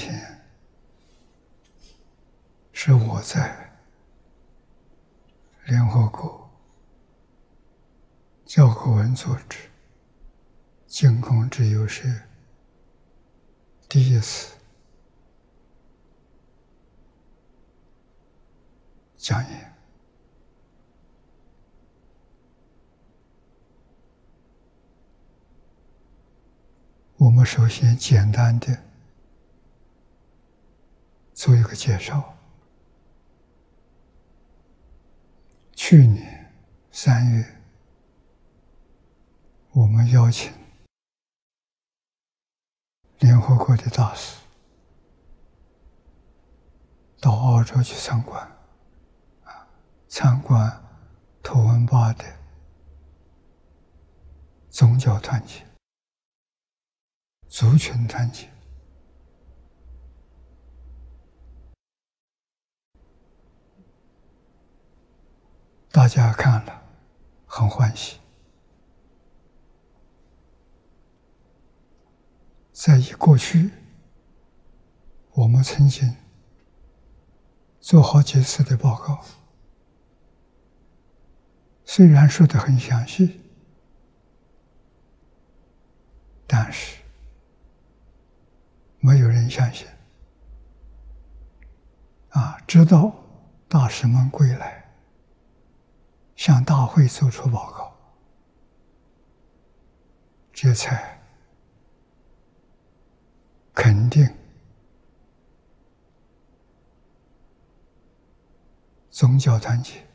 天是我在联合国教科文组织净空之友社第一次。讲演，我们首先简单的做一个介绍。去年三月，我们邀请联合国的大使到澳洲去参观。啊参观图文巴的宗教团结、族群团结，大家看了很欢喜。在以过去，我们曾经做好几次的报告。虽然说的很详细，但是没有人相信。啊，直到大师们归来，向大会做出报告，这才肯定宗教团结。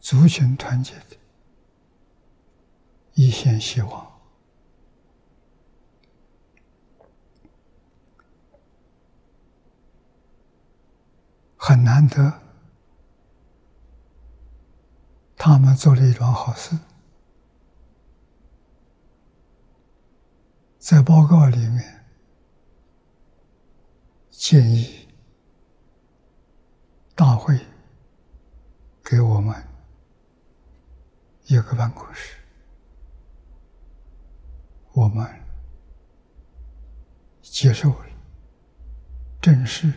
族群团结的一线希望，很难得。他们做了一桩好事，在报告里面建议大会给我们。一个办公室，我们接受了，正式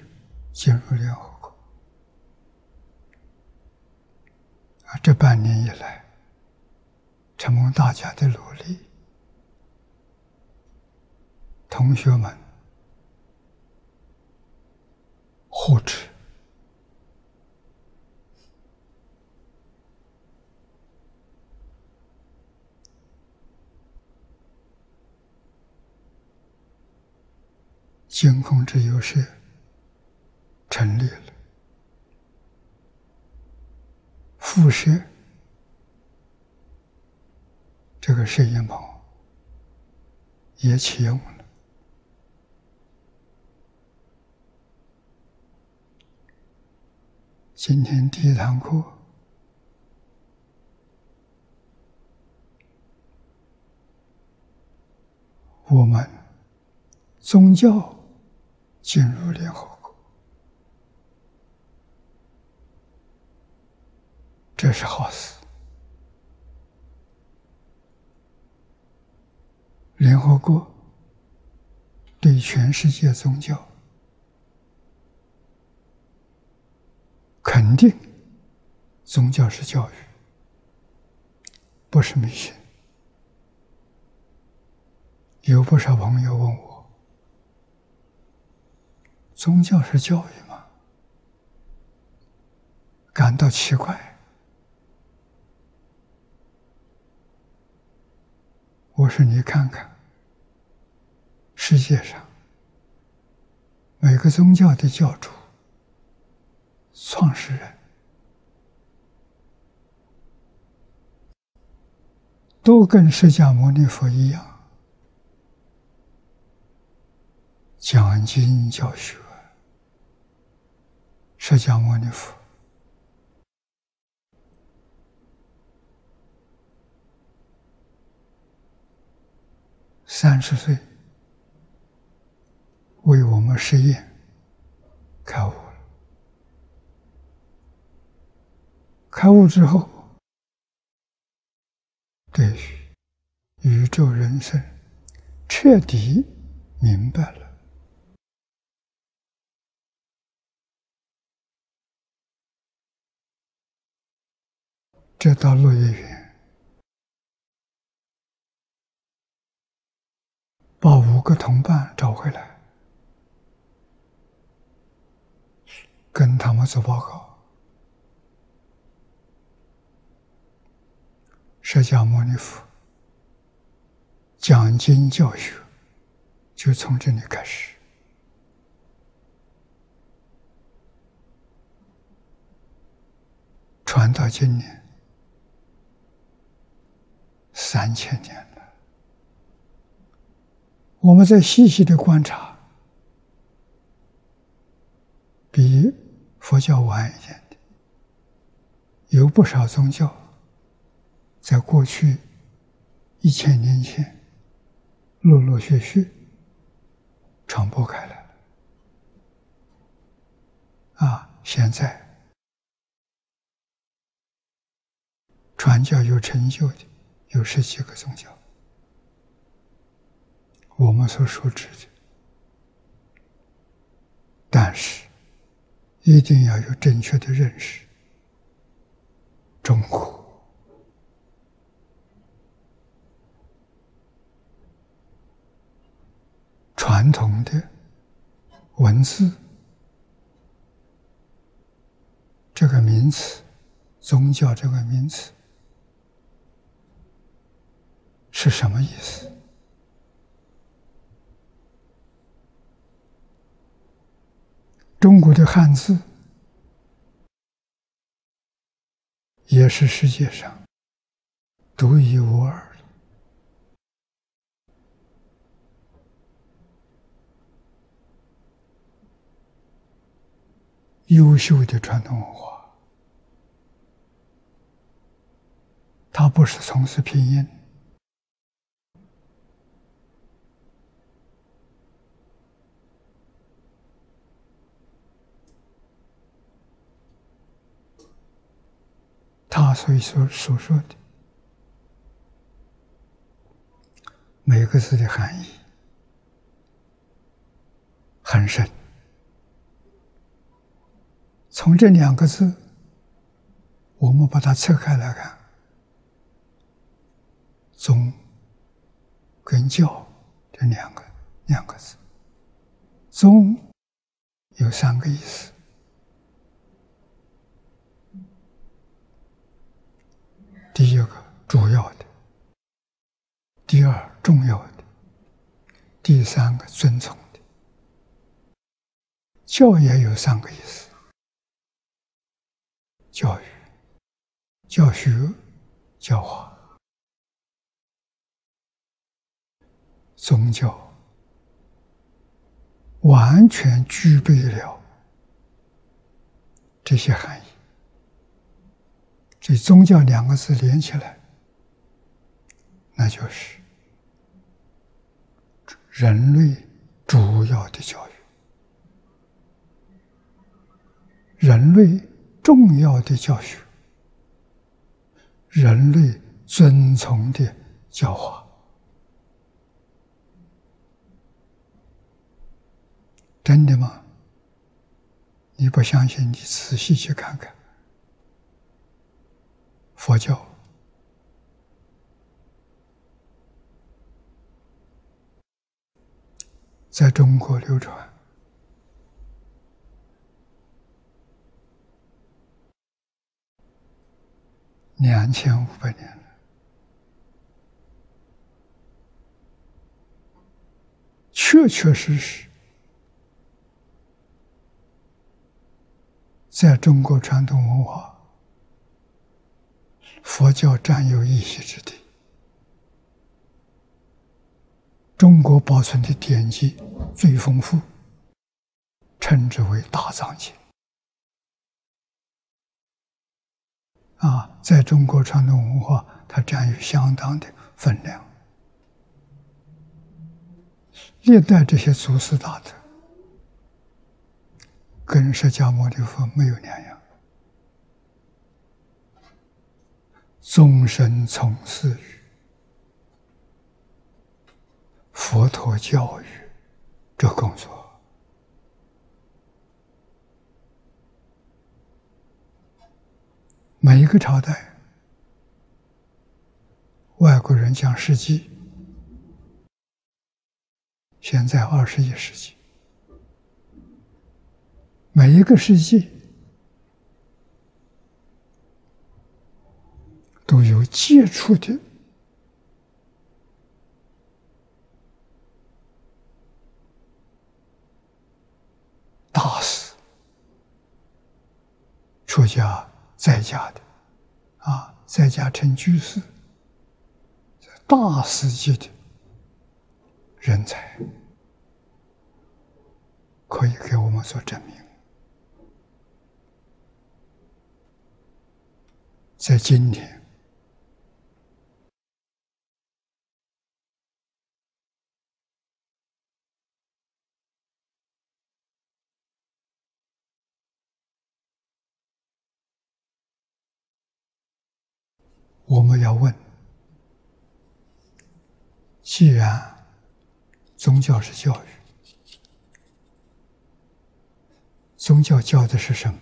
进入联合国。啊，这半年以来，承蒙大家的努力，同学们护持。监控之优势成立了，辐射这个摄影棚也启用了。今天第一堂课，我们宗教。进入联合国，这是好事。联合国对全世界宗教肯定，宗教是教育，不是迷信。有不少朋友问我。宗教是教育吗？感到奇怪。我说你看看，世界上每个宗教的教主、创始人，都跟释迦牟尼佛一样，讲经教学。释迦牟尼佛三十岁为我们实验开悟了，开悟之后，对于宇宙人生彻底明白了。这到落叶园，把五个同伴找回来，跟他们做报告。释迦牟尼佛讲经教学，就从这里开始，传到今年。三千年了，我们在细细的观察，比佛教晚一点的，有不少宗教，在过去一千年前，陆陆续续传播开来了。啊，现在传教有成就的。有十几个宗教，我们所熟知的，但是一定要有正确的认识。中国传统的文字这个名词，宗教这个名词。是什么意思？中国的汉字也是世界上独一无二的优秀的传统文化。它不是从事拼音。他所以所所说的每个字的含义很深。从这两个字，我们把它拆开来看，“宗”跟“教”这两个两个字，“宗”有三个意思。第一个主要的，第二重要的，第三个尊崇的。教也有三个意思：教育、教学、教化。宗教完全具备了这些含义。所以，宗教两个字连起来，那就是人类主要的教育，人类重要的教学，人类遵从的教化。真的吗？你不相信，你仔细去看看。佛教在中国流传两千五百年了，确确实实在中国传统文化。佛教占有一席之地。中国保存的典籍最丰富，称之为大藏经。啊，在中国传统文化，它占有相当的分量。历代这些祖师大德，跟释迦牟尼佛没有两样。终身从事于佛陀教育这工作，每一个朝代，外国人讲世纪，现在二十一世纪，每一个世纪。都有接触的大师，出家在家的啊，在家成居士，大师级的人才，可以给我们做证明。在今天。我们要问：既然宗教是教育，宗教教的是什么？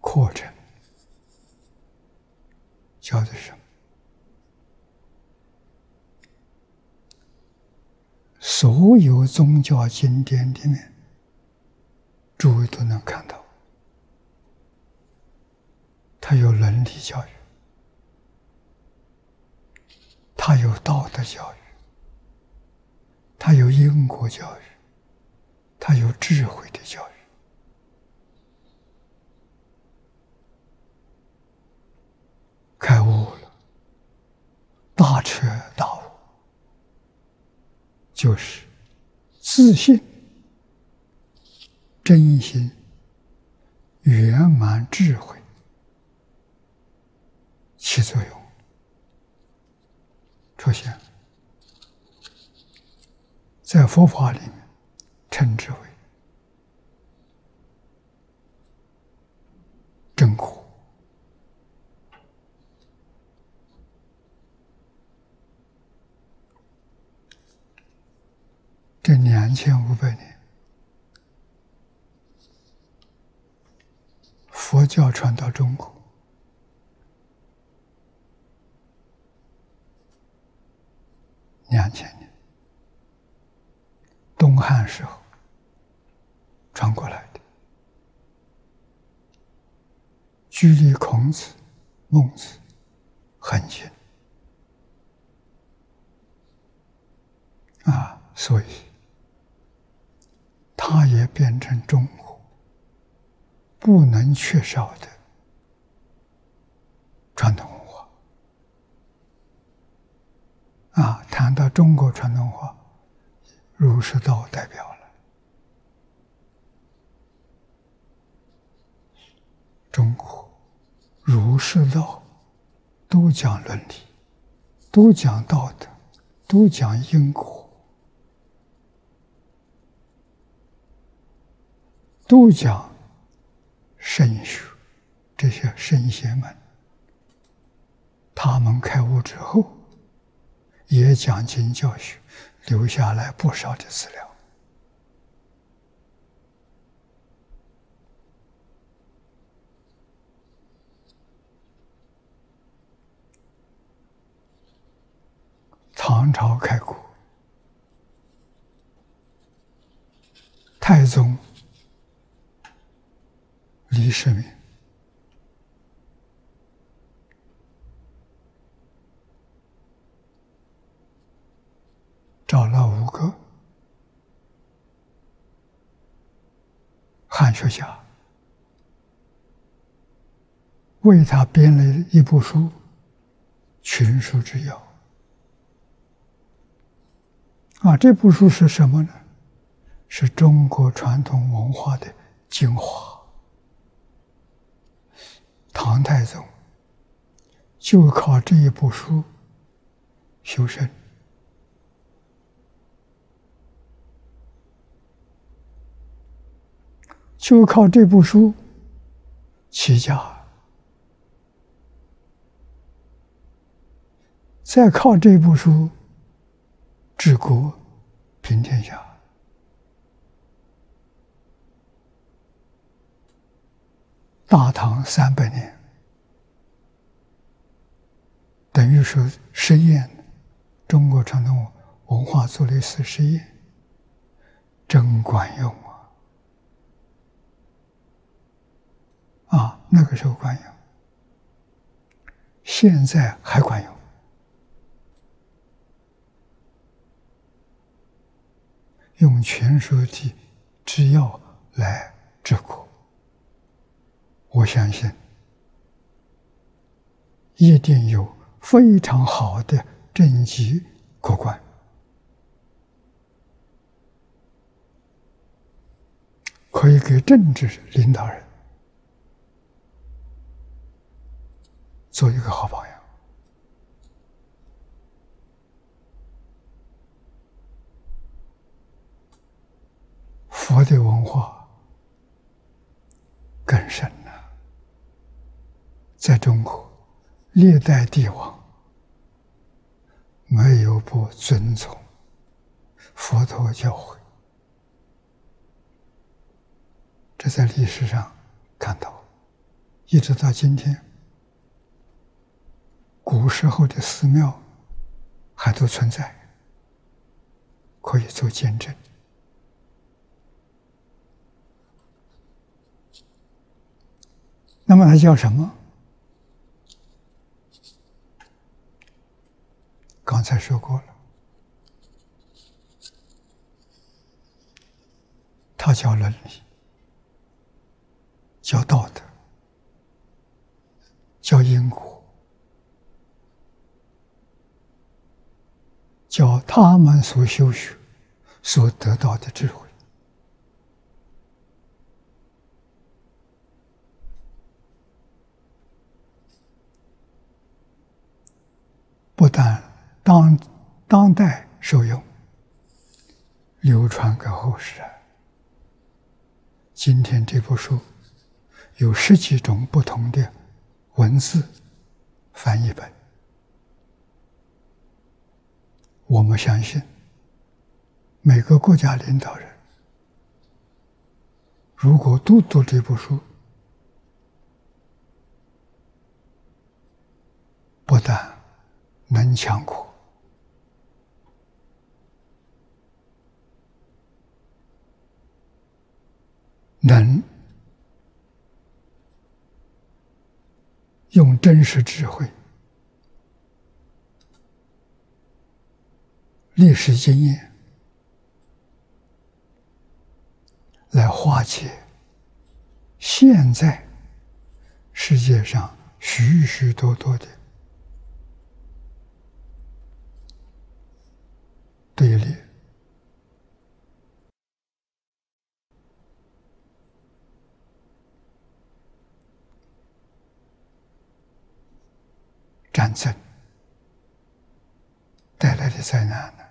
课程教的是什么？所有宗教经典里面，诸位都能看到。他有伦理教育，他有道德教育，他有因果教育，他有智慧的教育，开悟了，大彻大悟，就是自信、真心、圆满智慧。起作用，出现在佛法里面，称之为真果。这两千五百年，佛教传到中国。两千年，东汉时候传过来的，距离孔子、孟子很近啊，所以它也变成中国不能缺少的传统文化。啊，谈到中国传统文化，儒释道代表了中国儒释道都讲伦理，都讲道德，都讲因果，都讲圣学。这些圣贤们，他们开悟之后。也讲经教学，留下来不少的资料。唐朝开国，太宗李世民。找了五个汉学家，为他编了一部书《群书之要》。啊，这部书是什么呢？是中国传统文化的精华。唐太宗就靠这一部书修身。就靠这部书起家，再靠这部书治国平天下，大唐三百年，等于说实验中国传统文化做了一次实验，真管用。啊，那个时候管用，现在还管用。用全书体制药来治国，我相信一定有非常好的政绩可观，可以给政治领导人。做一个好榜样，佛的文化更深了。在中国，历代帝王没有不遵从佛陀教诲，这在历史上看到，一直到今天。古时候的寺庙还都存在，可以做见证。那么它叫什么？刚才说过了，它叫伦理，叫道德，叫因果。叫他们所修学、所得到的智慧，不但当当代受用，流传给后世。今天这部书有十几种不同的文字翻译本。我们相信，每个国家领导人如果都读这部书，不但能强国，能用真实智慧。历史经验来化解现在世界上许许多多的对立、战争带来的灾难呢？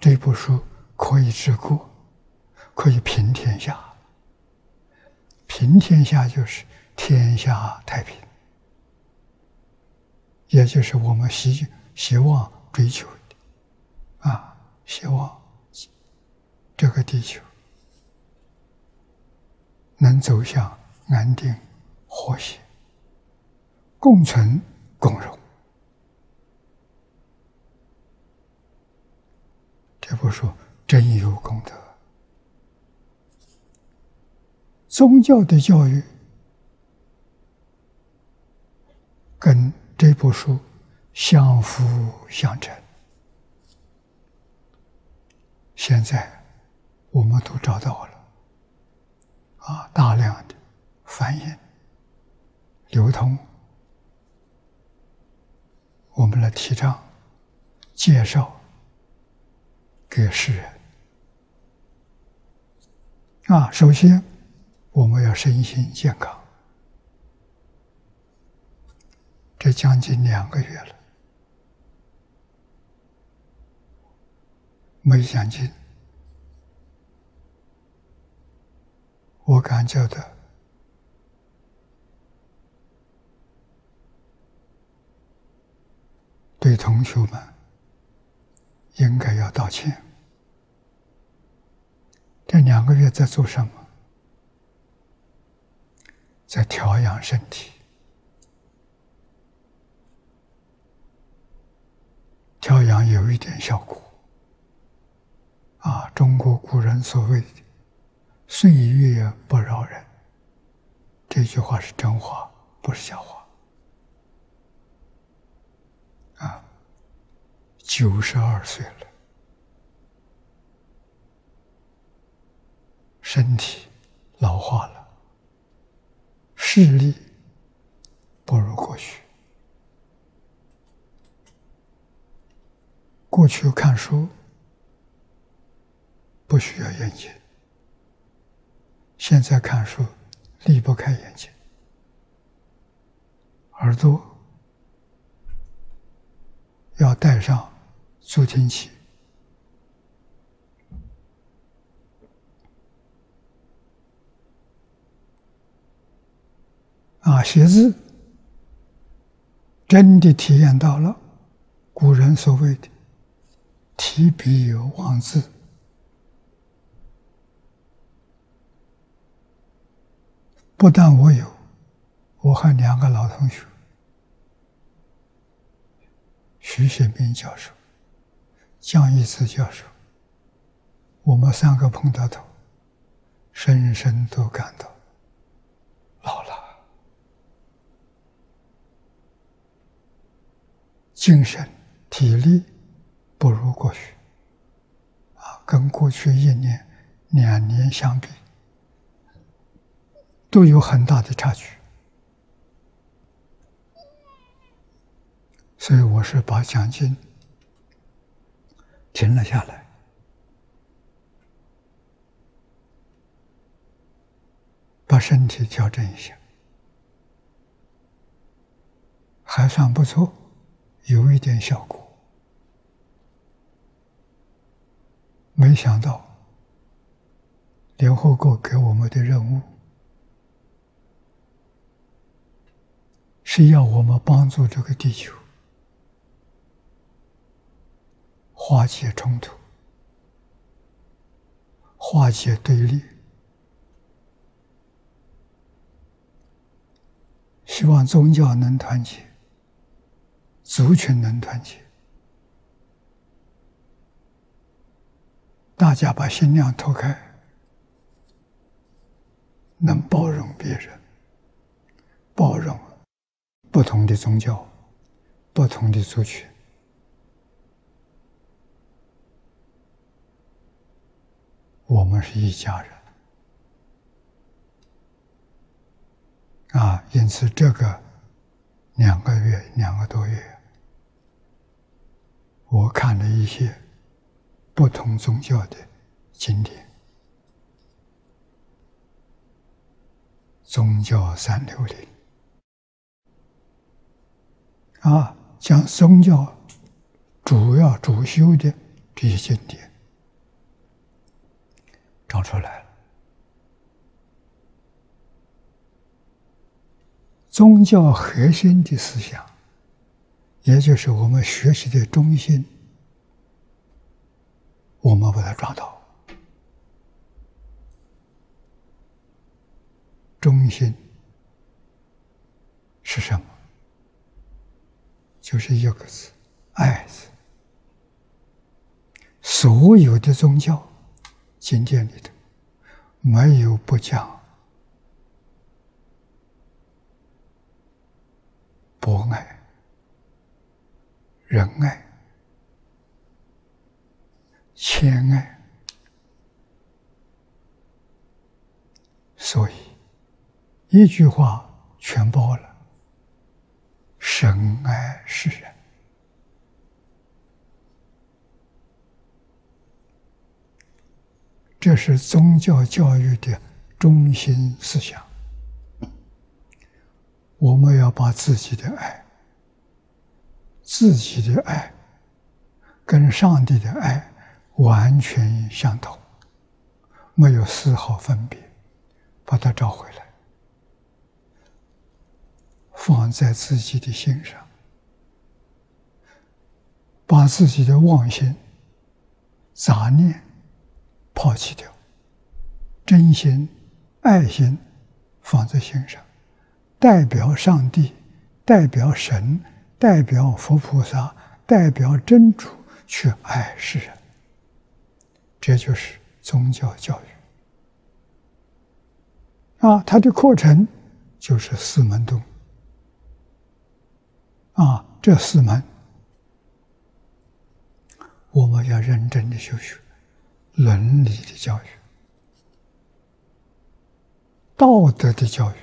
这部书可以治国，可以平天下。平天下就是天下太平，也就是我们希希望追求的。啊，希望这个地球能走向安定、和谐、共存、共荣。这部书真有功德。宗教的教育跟这部书相辅相成。现在我们都找到了啊，大量的翻译、流通，我们来提倡、介绍。给世人。啊首先我们要身心健康。这将近两个月了。没想进。我感觉到对同学们应该要道歉。这两个月在做什么？在调养身体。调养有一点效果，啊，中国古人所谓的“岁月不饶人”，这句话是真话，不是假话。啊，九十二岁了，身体老化了，视力不如过去。过去看书不需要眼睛，现在看书离不开眼睛，耳朵要带上助听器啊，写字真的体验到了古人所谓的。提笔有忘字，不但我有，我和两个老同学，徐学兵教授、江一慈教授，我们三个碰到头，深深都感到老了，精神、体力。不如过去，啊，跟过去一年、两年相比，都有很大的差距。所以我是把奖金停了下来，把身体调整一下，还算不错，有一点效果。没想到，联合国给我们的任务是要我们帮助这个地球化解冲突、化解对立，希望宗教能团结，族群能团结。大家把心量拓开，能包容别人，包容不同的宗教、不同的族群，我们是一家人啊！因此，这个两个月、两个多月，我看了一些。不同宗教的经典，宗教三六零啊，讲宗教主要主修的这些经典找出来了。宗教核心的思想，也就是我们学习的中心。我们把它抓到，中心是什么？就是一个字“爱”字。所有的宗教经典里头，没有不讲博爱、仁爱。谦爱，所以一句话全包了：神爱世人。这是宗教教育的中心思想。我们要把自己的爱、自己的爱跟上帝的爱。完全相同，没有丝毫分别，把它找回来，放在自己的心上，把自己的妄心、杂念抛弃掉，真心、爱心放在心上，代表上帝，代表神，代表佛菩萨，代表真主去爱世人，这就是宗教教育。啊，它的课程就是四门洞。啊，这四门我们要认真的修学，伦理的教育、道德的教育、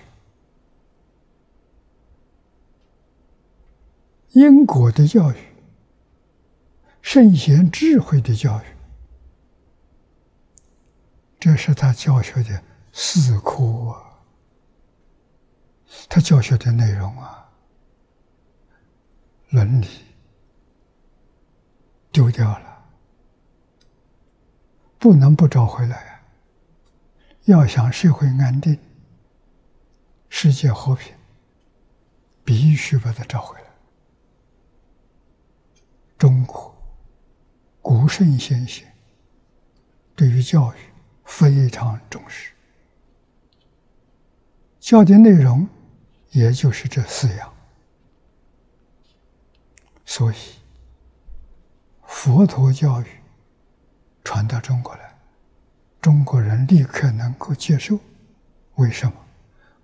因果的教育、圣贤智慧的教育，这是他教学的。四科啊，他教学的内容啊，伦理丢掉了，不能不找回来啊！要想社会安定、世界和平，必须把它找回来。中国古圣先贤对于教育非常重视。教的内容，也就是这四样，所以佛陀教育传到中国来，中国人立刻能够接受。为什么？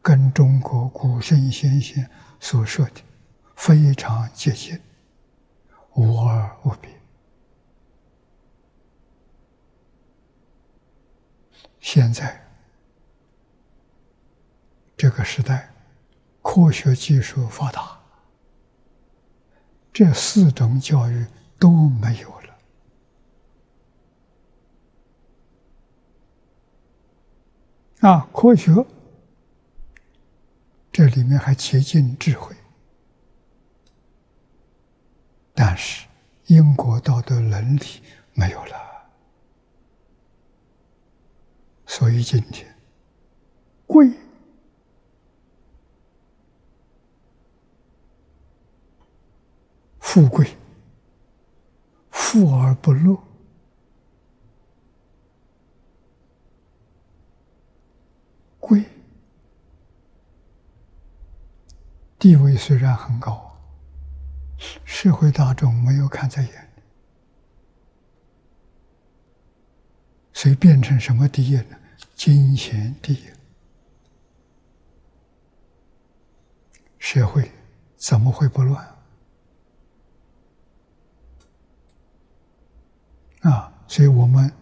跟中国古圣先贤所说的非常接近，无二无别。现在。这个时代，科学技术发达，这四种教育都没有了。啊，科学这里面还接近智慧，但是因果道德伦理没有了，所以今天贵。富贵，富而不乐；贵，地位虽然很高，社会大众没有看在眼里，所以变成什么第一呢？金钱第一，社会怎么会不乱？啊，所以我们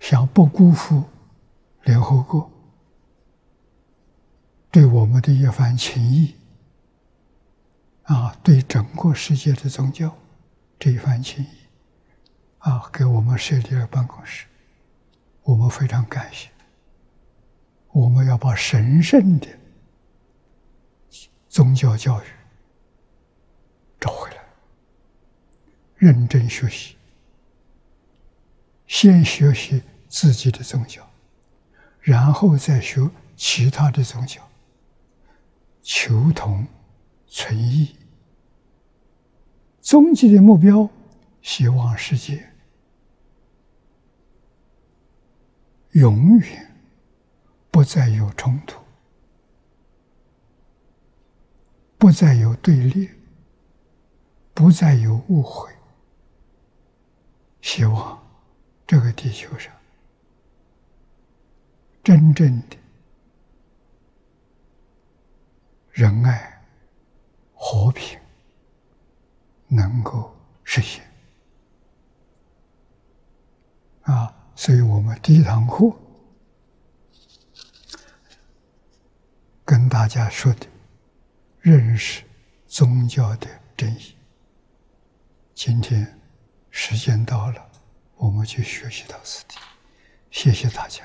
想不辜负联合国对我们的一番情谊，啊，对整个世界的宗教这一番情谊，啊，给我们设立了办公室，我们非常感谢。我们要把神圣的宗教教育。找回来，认真学习，先学习自己的宗教，然后再学其他的宗教，求同存异。终极的目标，希望世界永远不再有冲突，不再有对立。不再有误会，希望这个地球上真正的仁爱、和平能够实现。啊，所以我们第一堂课跟大家说的，认识宗教的真义。今天时间到了，我们去学习到此地。谢谢大家。